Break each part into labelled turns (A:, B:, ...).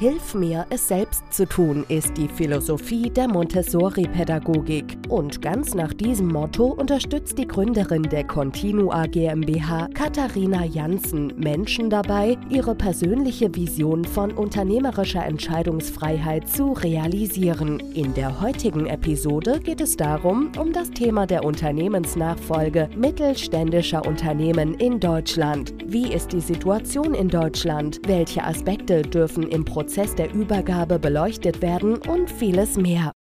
A: Hilf mir, es selbst zu tun, ist die Philosophie der Montessori-Pädagogik. Und ganz nach diesem Motto unterstützt die Gründerin der Continua GmbH, Katharina Janssen, Menschen dabei, ihre persönliche Vision von unternehmerischer Entscheidungsfreiheit zu realisieren. In der heutigen Episode geht es darum, um das Thema der Unternehmensnachfolge mittelständischer Unternehmen in Deutschland. Wie ist die Situation in Deutschland? Welche Aspekte dürfen im Prozess Prozess der Übergabe beleuchtet werden und vieles mehr.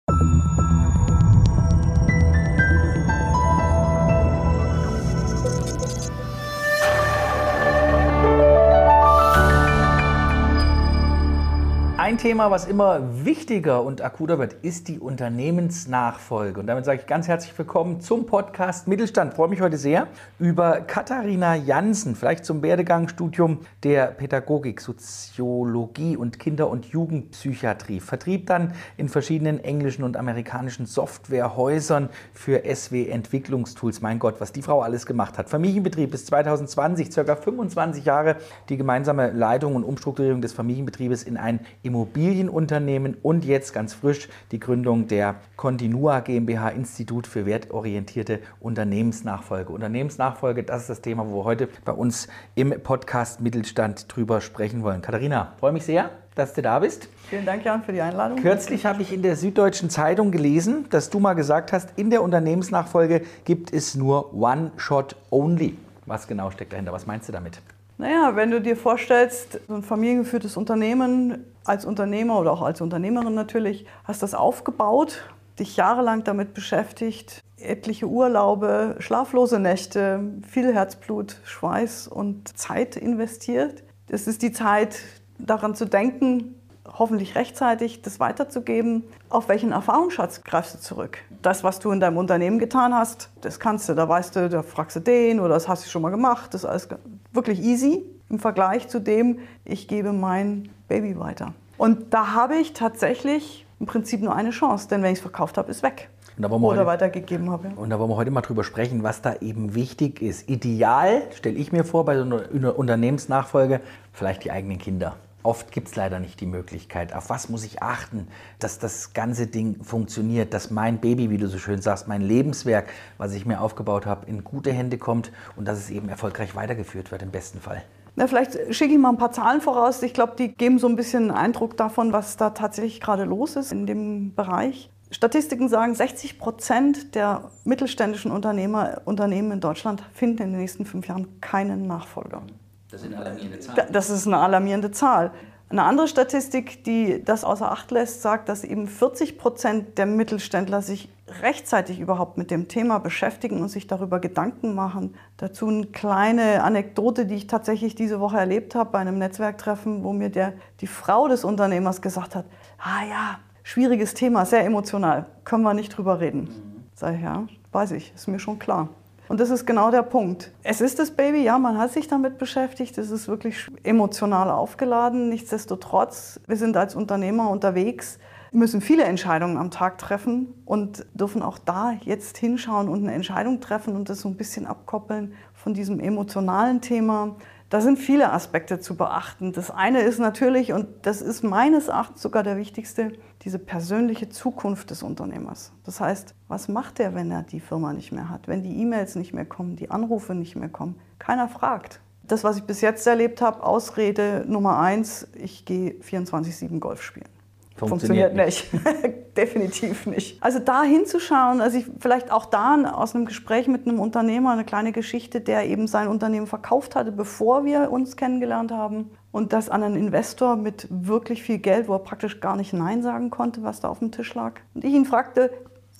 B: Ein Thema, was immer wichtiger und akuter wird, ist die Unternehmensnachfolge. Und damit sage ich ganz herzlich willkommen zum Podcast Mittelstand. Ich freue mich heute sehr über Katharina Jansen, vielleicht zum Werdegangsstudium der Pädagogik, Soziologie und Kinder- und Jugendpsychiatrie. Vertrieb dann in verschiedenen englischen und amerikanischen Softwarehäusern für SW-Entwicklungstools. Mein Gott, was die Frau alles gemacht hat. Familienbetrieb bis 2020, circa 25 Jahre die gemeinsame Leitung und Umstrukturierung des Familienbetriebes in ein Immobilienunternehmen und jetzt ganz frisch die Gründung der Continua GmbH Institut für wertorientierte Unternehmensnachfolge. Unternehmensnachfolge, das ist das Thema, wo wir heute bei uns im Podcast Mittelstand drüber sprechen wollen. Katharina, freue mich sehr, dass du da bist.
C: Vielen Dank, Jan, für die Einladung.
B: Kürzlich habe ich in der Süddeutschen Zeitung gelesen, dass du mal gesagt hast, in der Unternehmensnachfolge gibt es nur One Shot Only. Was genau steckt dahinter? Was meinst du damit?
C: Naja, wenn du dir vorstellst, so ein familiengeführtes Unternehmen als Unternehmer oder auch als Unternehmerin natürlich, hast das aufgebaut, dich jahrelang damit beschäftigt, etliche Urlaube, schlaflose Nächte, viel Herzblut, Schweiß und Zeit investiert. Es ist die Zeit, daran zu denken, hoffentlich rechtzeitig das weiterzugeben. Auf welchen Erfahrungsschatz greifst du zurück? Das, was du in deinem Unternehmen getan hast, das kannst du. Da weißt du, da fragst du den oder das hast du schon mal gemacht. Das ist alles wirklich easy im Vergleich zu dem, ich gebe mein Baby weiter. Und da habe ich tatsächlich im Prinzip nur eine Chance, denn wenn ich es verkauft habe, ist weg. oder heute, weitergegeben habe.
B: Und da wollen wir heute mal drüber sprechen, was da eben wichtig ist. Ideal, stelle ich mir vor, bei so einer Unternehmensnachfolge, vielleicht die eigenen Kinder. Oft gibt es leider nicht die Möglichkeit. Auf was muss ich achten, dass das ganze Ding funktioniert, dass mein Baby, wie du so schön sagst, mein Lebenswerk, was ich mir aufgebaut habe, in gute Hände kommt und dass es eben erfolgreich weitergeführt wird im besten Fall.
C: Na, vielleicht schicke ich mal ein paar Zahlen voraus. Ich glaube, die geben so ein bisschen einen Eindruck davon, was da tatsächlich gerade los ist in dem Bereich. Statistiken sagen, 60 Prozent der mittelständischen Unternehmer, Unternehmen in Deutschland finden in den nächsten fünf Jahren keinen Nachfolger.
B: Das sind alarmierende Zahlen.
C: Das ist eine alarmierende Zahl. Eine andere Statistik, die das außer Acht lässt, sagt, dass eben 40 Prozent der Mittelständler sich rechtzeitig überhaupt mit dem Thema beschäftigen und sich darüber Gedanken machen. Dazu eine kleine Anekdote, die ich tatsächlich diese Woche erlebt habe bei einem Netzwerktreffen, wo mir der, die Frau des Unternehmers gesagt hat, ah ja, schwieriges Thema, sehr emotional, können wir nicht drüber reden. Mhm. Sag ich, ja, weiß ich, ist mir schon klar. Und das ist genau der Punkt. Es ist das Baby, ja, man hat sich damit beschäftigt, es ist wirklich emotional aufgeladen. Nichtsdestotrotz, wir sind als Unternehmer unterwegs, müssen viele Entscheidungen am Tag treffen und dürfen auch da jetzt hinschauen und eine Entscheidung treffen und das so ein bisschen abkoppeln von diesem emotionalen Thema. Da sind viele Aspekte zu beachten. Das eine ist natürlich, und das ist meines Erachtens sogar der wichtigste, diese persönliche Zukunft des Unternehmers. Das heißt, was macht er, wenn er die Firma nicht mehr hat, wenn die E-Mails nicht mehr kommen, die Anrufe nicht mehr kommen? Keiner fragt. Das, was ich bis jetzt erlebt habe, Ausrede Nummer eins, ich gehe 24-7 Golf spielen. Funktioniert, Funktioniert nicht. Definitiv nicht. Also da hinzuschauen, also ich, vielleicht auch da aus einem Gespräch mit einem Unternehmer eine kleine Geschichte, der eben sein Unternehmen verkauft hatte, bevor wir uns kennengelernt haben. Und das an einen Investor mit wirklich viel Geld, wo er praktisch gar nicht Nein sagen konnte, was da auf dem Tisch lag. Und ich ihn fragte,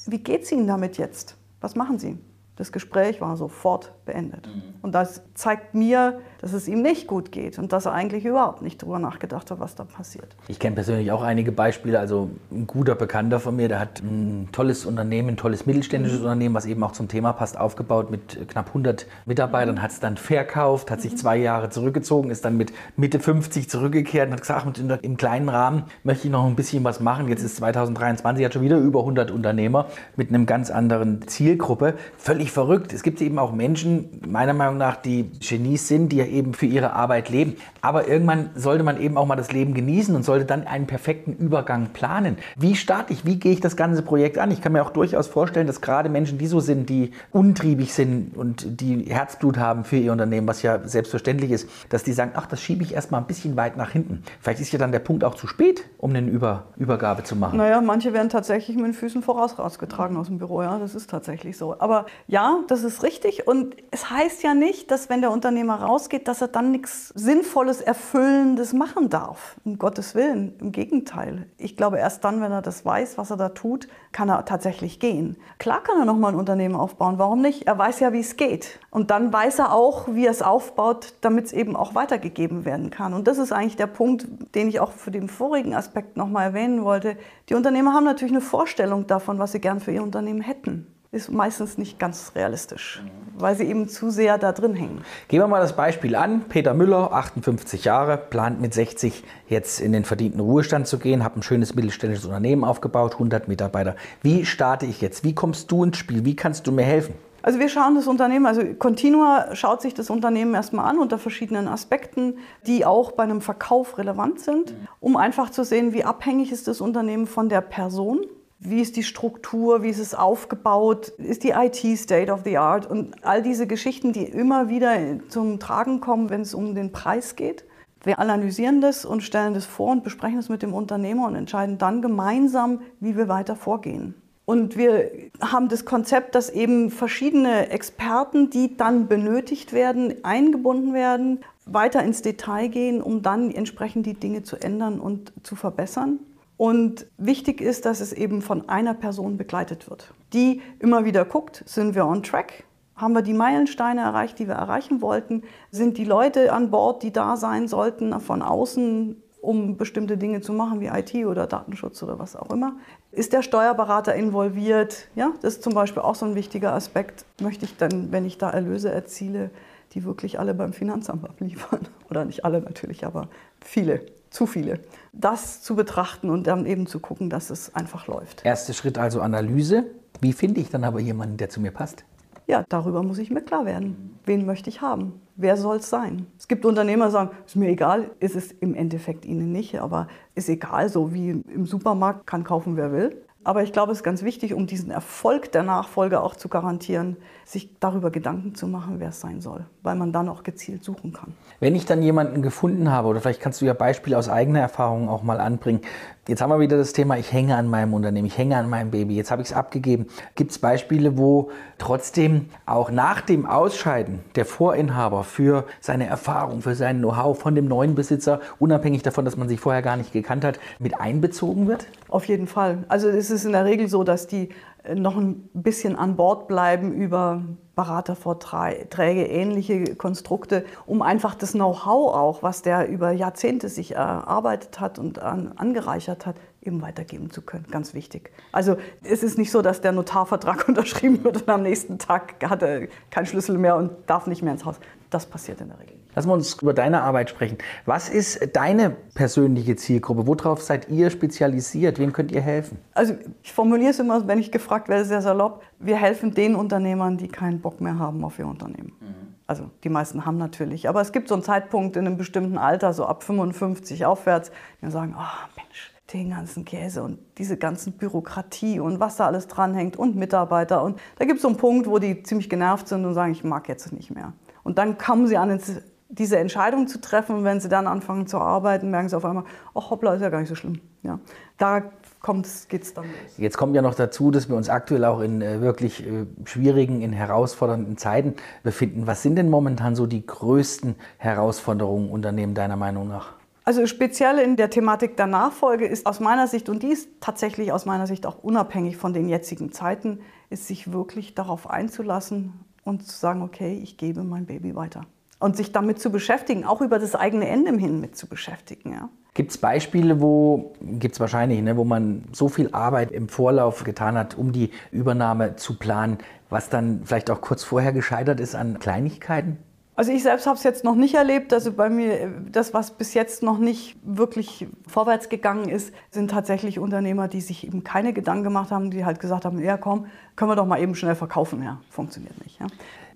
C: wie geht es Ihnen damit jetzt? Was machen Sie? Das Gespräch war sofort beendet. Mhm. Und das zeigt mir, dass es ihm nicht gut geht und dass er eigentlich überhaupt nicht darüber nachgedacht hat, was da passiert.
B: Ich kenne persönlich auch einige Beispiele. Also ein guter Bekannter von mir, der hat ein tolles Unternehmen, ein tolles mittelständisches mhm. Unternehmen, was eben auch zum Thema passt, aufgebaut mit knapp 100 Mitarbeitern, mhm. hat es dann verkauft, hat sich mhm. zwei Jahre zurückgezogen, ist dann mit Mitte 50 zurückgekehrt und hat gesagt, im kleinen Rahmen möchte ich noch ein bisschen was machen. Jetzt ist 2023, hat schon wieder über 100 Unternehmer mit einem ganz anderen Zielgruppe. Völlig verrückt. Es gibt eben auch Menschen, meiner Meinung nach, die Genies sind, die eben für ihre Arbeit leben. Aber irgendwann sollte man eben auch mal das Leben genießen und sollte dann einen perfekten Übergang planen. Wie starte ich? Wie gehe ich das ganze Projekt an? Ich kann mir auch durchaus vorstellen, dass gerade Menschen, die so sind, die untriebig sind und die Herzblut haben für ihr Unternehmen, was ja selbstverständlich ist, dass die sagen, ach, das schiebe ich erstmal ein bisschen weit nach hinten. Vielleicht ist ja dann der Punkt auch zu spät, um eine Über Übergabe zu machen.
C: Naja, manche werden tatsächlich mit den Füßen voraus rausgetragen aus dem Büro. Ja, das ist tatsächlich so. Aber ja, das ist richtig. Und es heißt ja nicht, dass wenn der Unternehmer rausgeht, dass er dann nichts Sinnvolles, Erfüllendes machen darf. Um Gottes Willen. Im Gegenteil. Ich glaube, erst dann, wenn er das weiß, was er da tut, kann er tatsächlich gehen. Klar kann er nochmal ein Unternehmen aufbauen. Warum nicht? Er weiß ja, wie es geht. Und dann weiß er auch, wie er es aufbaut, damit es eben auch weitergegeben werden kann. Und das ist eigentlich der Punkt, den ich auch für den vorigen Aspekt nochmal erwähnen wollte. Die Unternehmer haben natürlich eine Vorstellung davon, was sie gern für ihr Unternehmen hätten ist meistens nicht ganz realistisch, weil sie eben zu sehr da drin hängen.
B: Gehen wir mal das Beispiel an. Peter Müller, 58 Jahre, plant mit 60 jetzt in den verdienten Ruhestand zu gehen, hat ein schönes mittelständisches Unternehmen aufgebaut, 100 Mitarbeiter. Wie starte ich jetzt? Wie kommst du ins Spiel? Wie kannst du mir helfen?
C: Also wir schauen das Unternehmen, also Continua schaut sich das Unternehmen erstmal an unter verschiedenen Aspekten, die auch bei einem Verkauf relevant sind, um einfach zu sehen, wie abhängig ist das Unternehmen von der Person wie ist die Struktur, wie ist es aufgebaut, ist die IT State of the Art und all diese Geschichten, die immer wieder zum Tragen kommen, wenn es um den Preis geht. Wir analysieren das und stellen das vor und besprechen es mit dem Unternehmer und entscheiden dann gemeinsam, wie wir weiter vorgehen. Und wir haben das Konzept, dass eben verschiedene Experten, die dann benötigt werden, eingebunden werden, weiter ins Detail gehen, um dann entsprechend die Dinge zu ändern und zu verbessern. Und wichtig ist, dass es eben von einer Person begleitet wird, die immer wieder guckt, sind wir on track? Haben wir die Meilensteine erreicht, die wir erreichen wollten? Sind die Leute an Bord, die da sein sollten, von außen, um bestimmte Dinge zu machen, wie IT oder Datenschutz oder was auch immer? Ist der Steuerberater involviert? Ja, das ist zum Beispiel auch so ein wichtiger Aspekt. Möchte ich dann, wenn ich da Erlöse erziele, die wirklich alle beim Finanzamt abliefern? Oder nicht alle natürlich, aber viele zu viele. Das zu betrachten und dann eben zu gucken, dass es einfach läuft.
B: Erster Schritt also Analyse. Wie finde ich dann aber jemanden, der zu mir passt?
C: Ja, darüber muss ich mir klar werden. Wen möchte ich haben? Wer soll es sein? Es gibt Unternehmer, die sagen, ist mir egal, ist es im Endeffekt ihnen nicht, aber ist egal, so wie im Supermarkt kann kaufen, wer will. Aber ich glaube, es ist ganz wichtig, um diesen Erfolg der Nachfolge auch zu garantieren, sich darüber Gedanken zu machen, wer es sein soll, weil man dann auch gezielt suchen kann.
B: Wenn ich dann jemanden gefunden habe, oder vielleicht kannst du ja Beispiele aus eigener Erfahrung auch mal anbringen. Jetzt haben wir wieder das Thema, ich hänge an meinem Unternehmen, ich hänge an meinem Baby, jetzt habe ich es abgegeben. Gibt es Beispiele, wo trotzdem auch nach dem Ausscheiden der Vorinhaber für seine Erfahrung, für sein Know-how von dem neuen Besitzer, unabhängig davon, dass man sich vorher gar nicht gekannt hat, mit einbezogen wird?
C: Auf jeden Fall. Also es ist in der Regel so, dass die äh, noch ein bisschen an Bord bleiben über Beratervorträge, ähnliche Konstrukte, um einfach das Know-how auch, was der über Jahrzehnte sich erarbeitet hat und an, angereichert hat, eben weitergeben zu können. Ganz wichtig. Also es ist nicht so, dass der Notarvertrag unterschrieben wird und am nächsten Tag hat er keinen Schlüssel mehr und darf nicht mehr ins Haus. Das passiert in der Regel.
B: Lass uns über deine Arbeit sprechen. Was ist deine persönliche Zielgruppe? Worauf seid ihr spezialisiert? Wem könnt ihr helfen?
C: Also ich formuliere es immer, wenn ich gefragt werde, sehr salopp. Wir helfen den Unternehmern, die keinen Bock mehr haben auf ihr Unternehmen. Mhm. Also die meisten haben natürlich. Aber es gibt so einen Zeitpunkt in einem bestimmten Alter, so ab 55 aufwärts, die sagen, oh Mensch, den ganzen Käse und diese ganzen Bürokratie und was da alles dranhängt und Mitarbeiter. Und da gibt es so einen Punkt, wo die ziemlich genervt sind und sagen, ich mag jetzt nicht mehr. Und dann kommen sie an ins diese Entscheidung zu treffen. Und wenn sie dann anfangen zu arbeiten, merken sie auf einmal, ach hoppla, ist ja gar nicht so schlimm. Ja, da geht es dann los.
B: Jetzt kommt ja noch dazu, dass wir uns aktuell auch in äh, wirklich äh, schwierigen, in herausfordernden Zeiten befinden. Was sind denn momentan so die größten Herausforderungen Unternehmen deiner Meinung nach?
C: Also speziell in der Thematik der Nachfolge ist aus meiner Sicht, und die ist tatsächlich aus meiner Sicht auch unabhängig von den jetzigen Zeiten, ist sich wirklich darauf einzulassen, und zu sagen, okay, ich gebe mein Baby weiter. Und sich damit zu beschäftigen, auch über das eigene Ende hin mit zu beschäftigen. Ja.
B: Gibt es Beispiele, wo, gibt es wahrscheinlich, ne, wo man so viel Arbeit im Vorlauf getan hat, um die Übernahme zu planen, was dann vielleicht auch kurz vorher gescheitert ist an Kleinigkeiten?
C: Also ich selbst habe es jetzt noch nicht erlebt. Also bei mir, das, was bis jetzt noch nicht wirklich vorwärts gegangen ist, sind tatsächlich Unternehmer, die sich eben keine Gedanken gemacht haben, die halt gesagt haben, ja komm, können wir doch mal eben schnell verkaufen. Ja, funktioniert nicht. Ja.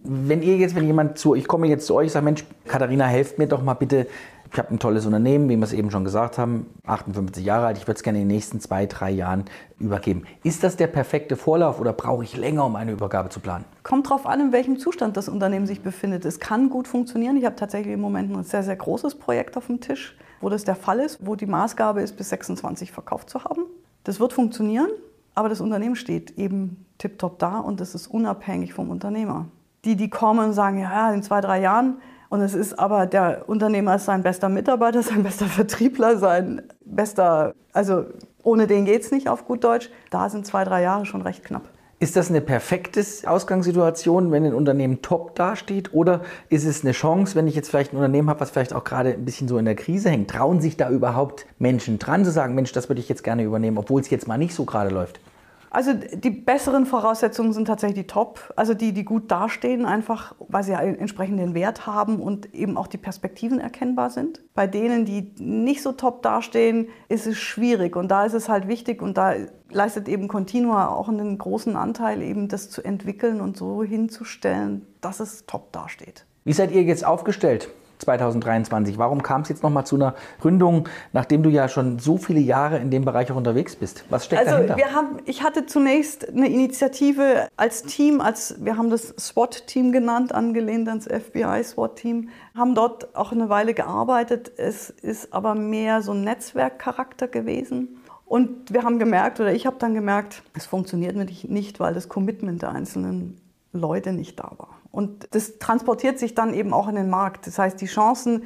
B: Wenn ihr jetzt, wenn jemand zu, ich komme jetzt zu euch, ich sage, Mensch, Katharina, helft mir doch mal bitte, ich habe ein tolles Unternehmen, wie wir es eben schon gesagt haben, 58 Jahre alt, ich würde es gerne in den nächsten zwei, drei Jahren übergeben. Ist das der perfekte Vorlauf oder brauche ich länger, um eine Übergabe zu planen?
C: Kommt darauf an, in welchem Zustand das Unternehmen sich befindet. Es kann gut funktionieren. Ich habe tatsächlich im Moment ein sehr, sehr großes Projekt auf dem Tisch, wo das der Fall ist, wo die Maßgabe ist, bis 26 verkauft zu haben. Das wird funktionieren, aber das Unternehmen steht eben tiptop da und das ist unabhängig vom Unternehmer. Die, die kommen und sagen, ja, in zwei, drei Jahren, und es ist aber, der Unternehmer ist sein bester Mitarbeiter, sein bester Vertriebler, sein bester, also ohne den geht es nicht auf gut Deutsch. Da sind zwei, drei Jahre schon recht knapp.
B: Ist das eine perfekte Ausgangssituation, wenn ein Unternehmen top dasteht? Oder ist es eine Chance, wenn ich jetzt vielleicht ein Unternehmen habe, was vielleicht auch gerade ein bisschen so in der Krise hängt? Trauen sich da überhaupt Menschen dran zu sagen, Mensch, das würde ich jetzt gerne übernehmen, obwohl es jetzt mal nicht so gerade läuft?
C: Also die besseren Voraussetzungen sind tatsächlich die Top, also die, die gut dastehen, einfach weil sie einen entsprechenden Wert haben und eben auch die Perspektiven erkennbar sind. Bei denen, die nicht so top dastehen, ist es schwierig und da ist es halt wichtig und da leistet eben Continua auch einen großen Anteil, eben das zu entwickeln und so hinzustellen, dass es top dasteht.
B: Wie seid ihr jetzt aufgestellt? 2023. Warum kam es jetzt nochmal zu einer Gründung, nachdem du ja schon so viele Jahre in dem Bereich auch unterwegs bist? Was steckt
C: also
B: dahinter?
C: Wir haben, ich hatte zunächst eine Initiative als Team, als wir haben das SWAT-Team genannt, angelehnt ans FBI-SWAT-Team, haben dort auch eine Weile gearbeitet. Es ist aber mehr so ein Netzwerkcharakter gewesen. Und wir haben gemerkt, oder ich habe dann gemerkt, es funktioniert nicht, weil das Commitment der einzelnen Leute nicht da war. Und das transportiert sich dann eben auch in den Markt. Das heißt, die Chancen,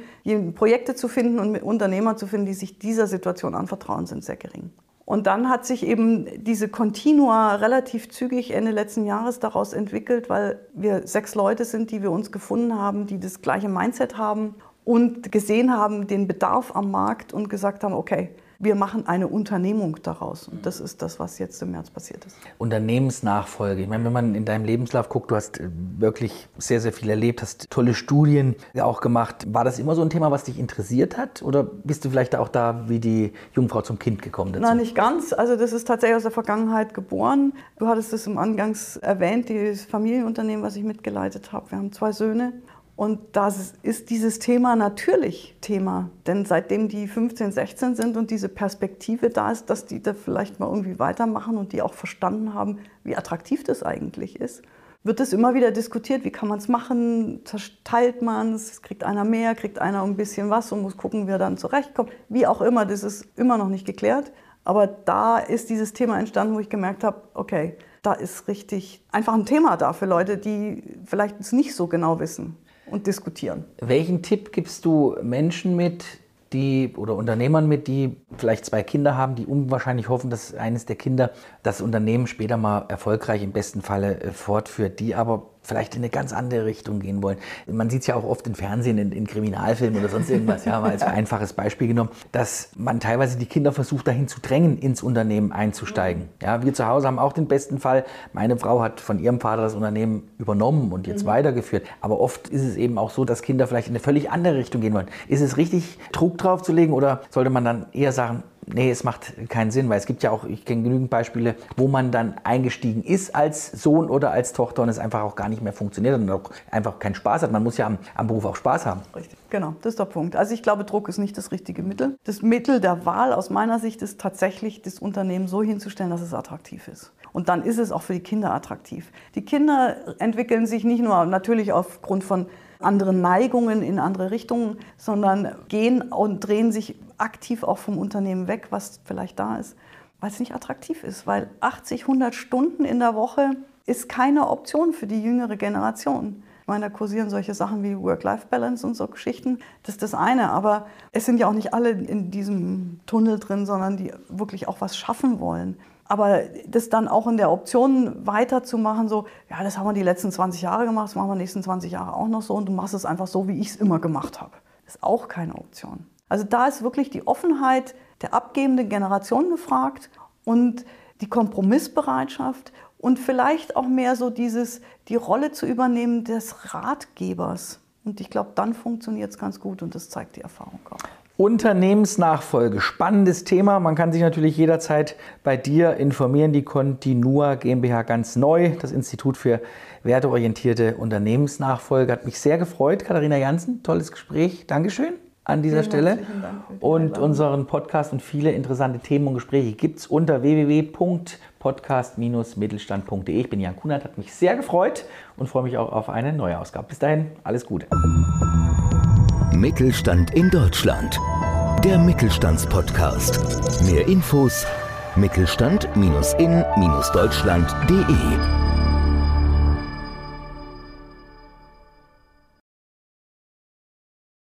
C: Projekte zu finden und Unternehmer zu finden, die sich dieser Situation anvertrauen, sind sehr gering. Und dann hat sich eben diese Continua relativ zügig Ende letzten Jahres daraus entwickelt, weil wir sechs Leute sind, die wir uns gefunden haben, die das gleiche Mindset haben und gesehen haben den Bedarf am Markt und gesagt haben, okay, wir machen eine Unternehmung daraus. Und das ist das, was jetzt im März passiert ist.
B: Unternehmensnachfolge. Ich meine, wenn man in deinem Lebenslauf guckt, du hast äh, wirklich sehr, sehr viel erlebt, hast tolle Studien auch gemacht. War das immer so ein Thema, was dich interessiert hat? Oder bist du vielleicht auch da wie die Jungfrau zum Kind gekommen dazu?
C: Nein, nicht ganz. Also das ist tatsächlich aus der Vergangenheit geboren. Du hattest es im Angangs erwähnt, dieses Familienunternehmen, was ich mitgeleitet habe. Wir haben zwei Söhne und das ist dieses Thema natürlich Thema. Denn seitdem die 15, 16 sind und diese Perspektive da ist, dass die da vielleicht mal irgendwie weitermachen und die auch verstanden haben, wie attraktiv das eigentlich ist, wird es immer wieder diskutiert, wie kann man es machen, zerteilt man es, kriegt einer mehr, kriegt einer ein bisschen was und muss gucken, wie er dann zurechtkommt. Wie auch immer, das ist immer noch nicht geklärt. Aber da ist dieses Thema entstanden, wo ich gemerkt habe, okay, da ist richtig einfach ein Thema da für Leute, die vielleicht es nicht so genau wissen und diskutieren.
B: Welchen Tipp gibst du Menschen mit, die oder Unternehmern mit, die vielleicht zwei Kinder haben, die unwahrscheinlich hoffen, dass eines der Kinder das Unternehmen später mal erfolgreich im besten Falle äh, fortführt, die aber vielleicht in eine ganz andere Richtung gehen wollen. Man sieht es ja auch oft im Fernsehen, in, in Kriminalfilmen oder sonst irgendwas, ja, mal als einfaches Beispiel genommen, dass man teilweise die Kinder versucht, dahin zu drängen, ins Unternehmen einzusteigen. Ja, wir zu Hause haben auch den besten Fall. Meine Frau hat von ihrem Vater das Unternehmen übernommen und jetzt mhm. weitergeführt. Aber oft ist es eben auch so, dass Kinder vielleicht in eine völlig andere Richtung gehen wollen. Ist es richtig, Druck drauf zu legen oder sollte man dann eher sagen, nee, es macht keinen Sinn, weil es gibt ja auch, ich kenne genügend Beispiele, wo man dann eingestiegen ist als Sohn oder als Tochter und es einfach auch gar nicht mehr funktioniert und auch einfach keinen Spaß hat. Man muss ja am, am Beruf auch Spaß haben.
C: Richtig, genau, das ist der Punkt. Also ich glaube, Druck ist nicht das richtige Mittel. Das Mittel der Wahl aus meiner Sicht ist tatsächlich, das Unternehmen so hinzustellen, dass es attraktiv ist. Und dann ist es auch für die Kinder attraktiv. Die Kinder entwickeln sich nicht nur natürlich aufgrund von anderen Neigungen in andere Richtungen, sondern gehen und drehen sich aktiv auch vom Unternehmen weg, was vielleicht da ist, weil es nicht attraktiv ist. Weil 80, 100 Stunden in der Woche ist keine Option für die jüngere Generation. Meine, da kursieren solche Sachen wie Work-Life-Balance und so Geschichten. Das ist das eine. Aber es sind ja auch nicht alle in diesem Tunnel drin, sondern die wirklich auch was schaffen wollen. Aber das dann auch in der Option weiterzumachen, so, ja, das haben wir die letzten 20 Jahre gemacht, das machen wir die nächsten 20 Jahre auch noch so und du machst es einfach so, wie ich es immer gemacht habe. Ist auch keine Option. Also da ist wirklich die Offenheit der abgebenden Generation gefragt und die Kompromissbereitschaft und vielleicht auch mehr so dieses, die Rolle zu übernehmen des Ratgebers. Und ich glaube, dann funktioniert es ganz gut und das zeigt die Erfahrung auch.
B: Unternehmensnachfolge, spannendes Thema. Man kann sich natürlich jederzeit bei dir informieren. Die Continua GmbH ganz neu, das Institut für werteorientierte Unternehmensnachfolge. Hat mich sehr gefreut. Katharina Jansen, tolles Gespräch. Dankeschön an dieser Stelle. Und unseren Podcast und viele interessante Themen und Gespräche gibt es unter www.podcast-mittelstand.de. Ich bin Jan Kunert, hat mich sehr gefreut und freue mich auch auf eine neue Ausgabe. Bis dahin, alles Gute.
D: Mittelstand in Deutschland. Der Mittelstandspodcast. Mehr Infos mittelstand-in-deutschland.de